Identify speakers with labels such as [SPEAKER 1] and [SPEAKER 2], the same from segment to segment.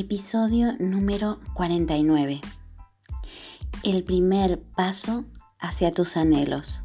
[SPEAKER 1] Episodio número 49. El primer paso hacia tus anhelos.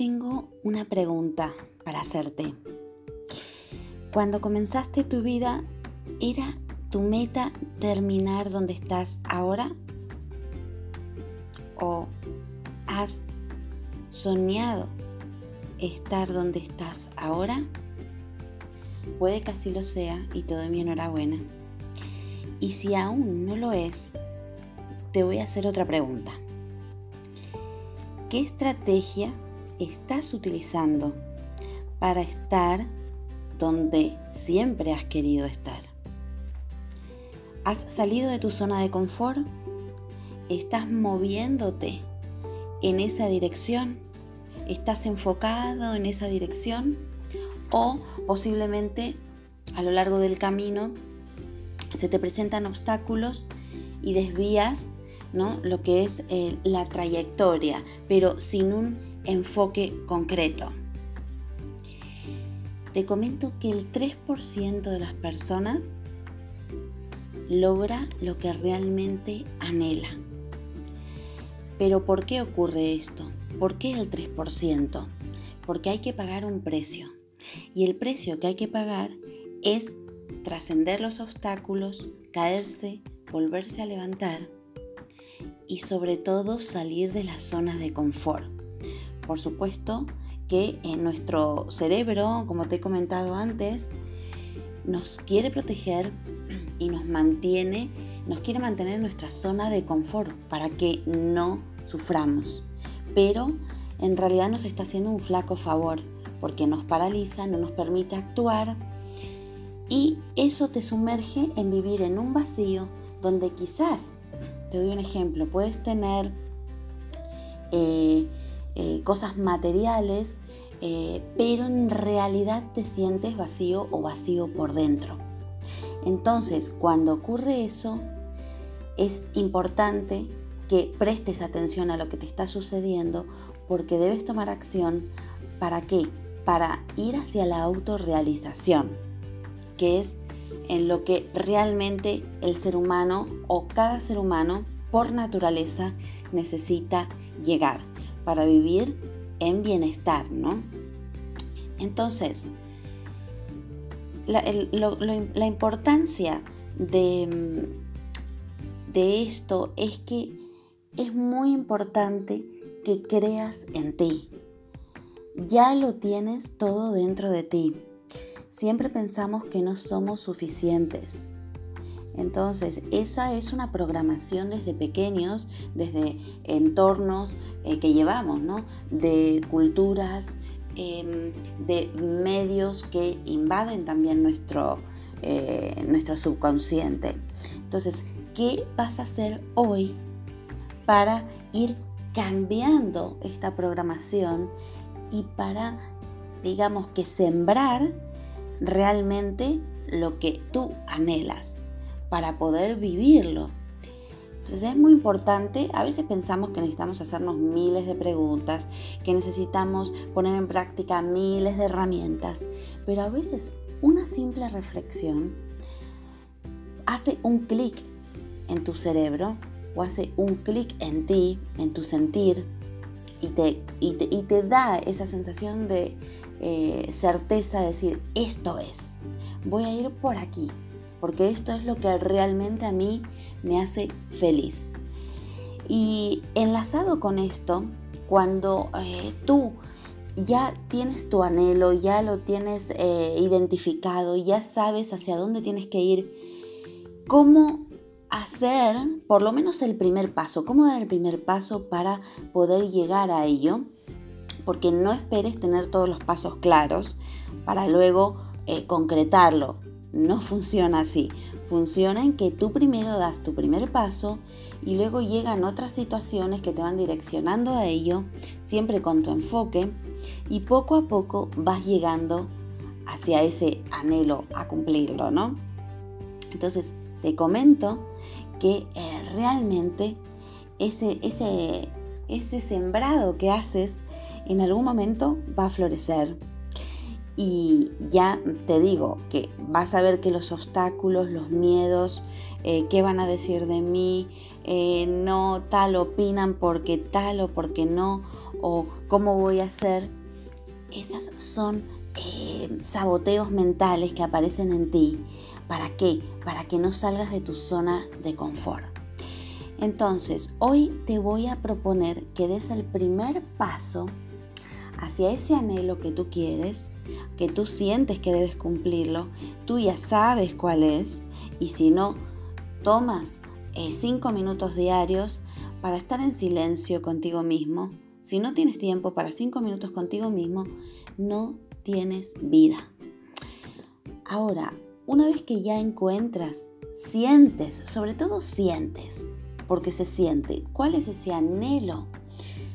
[SPEAKER 1] Tengo una pregunta para hacerte. Cuando comenzaste tu vida, ¿era tu meta terminar donde estás ahora? ¿O has soñado estar donde estás ahora? Puede que así lo sea y te doy mi enhorabuena. Y si aún no lo es, te voy a hacer otra pregunta. ¿Qué estrategia estás utilizando para estar donde siempre has querido estar? ¿Has salido de tu zona de confort? ¿Estás moviéndote en esa dirección? ¿Estás enfocado en esa dirección? ¿O posiblemente a lo largo del camino se te presentan obstáculos y desvías ¿no? lo que es eh, la trayectoria, pero sin un enfoque concreto. Te comento que el 3% de las personas logra lo que realmente anhela. Pero ¿por qué ocurre esto? ¿Por qué el 3%? Porque hay que pagar un precio. Y el precio que hay que pagar es trascender los obstáculos, caerse, volverse a levantar y sobre todo salir de las zonas de confort. Por supuesto que nuestro cerebro, como te he comentado antes, nos quiere proteger y nos mantiene, nos quiere mantener en nuestra zona de confort para que no suframos. Pero en realidad nos está haciendo un flaco favor porque nos paraliza, no nos permite actuar y eso te sumerge en vivir en un vacío donde quizás, te doy un ejemplo, puedes tener eh, eh, cosas materiales, eh, pero en realidad te sientes vacío o vacío por dentro. Entonces, cuando ocurre eso, es importante que prestes atención a lo que te está sucediendo porque debes tomar acción. ¿Para qué? Para ir hacia la autorrealización, que es en lo que realmente el ser humano o cada ser humano por naturaleza necesita llegar para vivir en bienestar, ¿no? Entonces, la, importancia de, de esto es que es muy importante que creas en ti. Ya lo tienes todo dentro de ti. Siempre pensamos que no somos suficientes. Entonces, esa es una programación desde pequeños, desde entornos eh, que llevamos. De culturas, em, de medios que invaden también nuestro, eh, nuestro subconsciente. Entonces, ¿qué vas a hacer hoy para ir cambiando esta programación y para, digamos que sembrar realmente lo que tú anhelas? Para poder vivirlo. Entonces es muy importante, a veces pensamos que necesitamos hacernos miles de preguntas, que necesitamos poner en práctica miles de herramientas, pero a veces una simple reflexión hace un clic en tu cerebro o hace un clic en ti, en tu sentir, y te, y te, da esa sensación de eh, certeza de decir, esto es, voy a ir por aquí, porque esto es lo que realmente a mí me hace feliz. Y enlazado con esto, cuando eh, tú ya tienes tu anhelo, ya lo tienes eh, identificado, ya sabes hacia dónde tienes que ir, ¿cómo hacer por lo menos el primer paso? ¿Cómo dar el primer paso para poder llegar a ello? Porque no esperes tener todos los pasos claros para luego eh, concretarlo no funciona así. Funciona en que tú primero das tu primer paso y luego llegan otras situaciones que te van direccionando a ello, siempre con tu enfoque, y poco a poco vas llegando hacia ese anhelo a cumplirlo, ¿no? Entonces, te comento que eh, realmente ese, ese, ese sembrado que haces en algún momento va a florecer y ya te digo que vas a ver que los obstáculos, los miedos, eh, qué van a decir de mí, eh, no tal opinan porque tal o porque no, o cómo voy a hacer, esas son eh, saboteos mentales que aparecen en ti. ¿Para qué? Para que no salgas de tu zona de confort. Entonces, hoy te voy a proponer que des el primer paso hacia ese anhelo que tú quieres, que tú sientes que debes cumplirlo, tú ya sabes cuál es y si no, tomas eh, cinco minutos diarios para estar en silencio contigo mismo. Si no tienes tiempo para cinco minutos contigo mismo, no tienes vida. Ahora, una vez que ya encuentras, sientes, sobre todo sientes, porque se siente, cuál es ese anhelo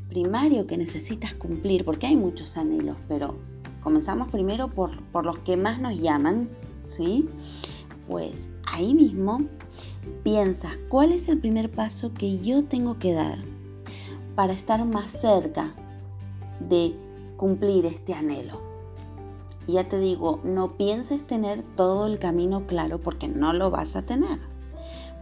[SPEAKER 1] primario que necesitas cumplir, porque hay muchos anhelos, pero comenzamos primero por, los que más nos llaman, ¿sí? Pues ahí mismo piensas cuál es el primer paso que yo tengo que dar para estar más cerca de cumplir este anhelo. Ya te digo, no pienses tener todo el camino claro porque no lo vas a tener.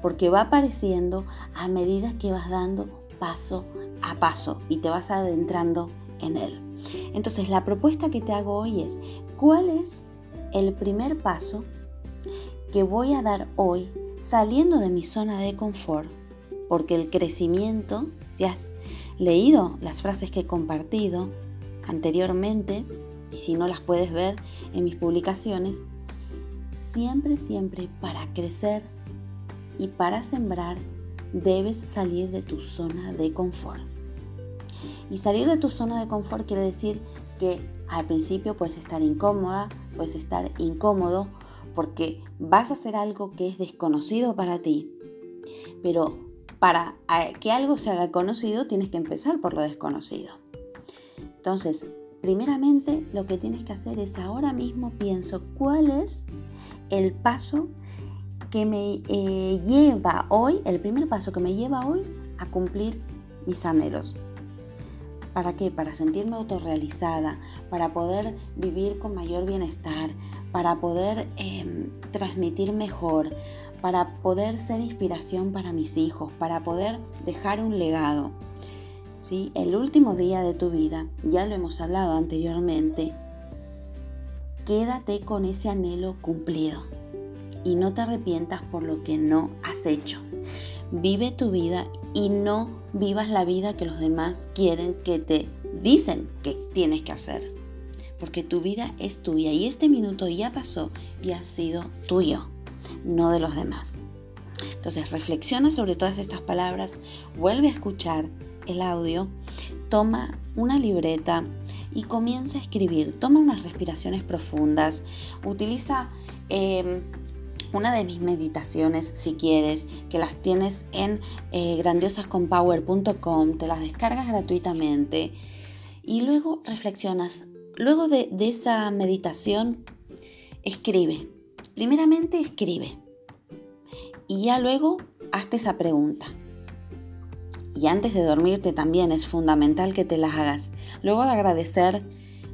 [SPEAKER 1] Porque va apareciendo a medida que vas dando paso a paso y te vas adentrando en él. Entonces la propuesta que te hago hoy es, ¿cuál es el primer paso que voy a dar hoy saliendo de mi zona de confort, porque el crecimiento, si has leído las frases que he compartido anteriormente, y si no las puedes ver en mis publicaciones, siempre, siempre para crecer y para sembrar debes salir de tu zona de confort. Y salir de tu zona de confort quiere decir que al principio puedes estar incómoda, puedes estar incómodo porque vas a hacer algo que es desconocido para ti. Pero para que algo se haga conocido tienes que empezar por lo desconocido. Entonces, primeramente lo que tienes que hacer es ahora mismo pienso cuál es el paso que me eh, lleva hoy, el primer paso que me lleva hoy a cumplir mis anhelos. ¿Para qué? Para sentirme autorrealizada, para poder vivir con mayor bienestar, para poder em, transmitir mejor, para poder ser inspiración para mis hijos, para poder dejar un legado. ¿Sí? El último día de tu vida, ya lo hemos hablado anteriormente, quédate con ese anhelo cumplido y no te arrepientas por lo que no has hecho. Vive tu vida y no vivas la vida que los demás quieren que te dicen que tienes que hacer. Porque tu vida es tuya y este minuto ya pasó y ha sido tuyo, no de los demás. Entonces reflexiona sobre todas estas palabras, vuelve a escuchar el audio, toma una libreta y comienza a escribir. Toma unas respiraciones profundas, utiliza em, una de mis meditaciones, si quieres, que las tienes en eh, grandiosasconpower.com, te las descargas gratuitamente y luego reflexionas. Luego de, de esa meditación, escribe. Primeramente escribe. Y ya luego hazte esa pregunta. Y antes de dormirte también es fundamental que te las hagas. Luego de agradecer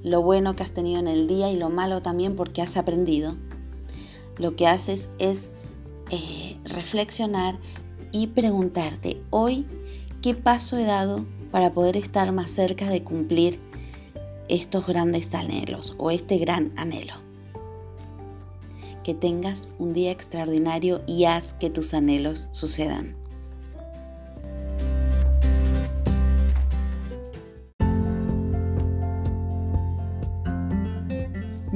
[SPEAKER 1] lo bueno que has tenido en el día y lo malo también porque has aprendido lo que haces es eh, reflexionar y preguntarte hoy qué paso he dado para poder estar más cerca de cumplir estos grandes anhelos o este gran anhelo. Que tengas un día extraordinario y haz que tus anhelos sucedan.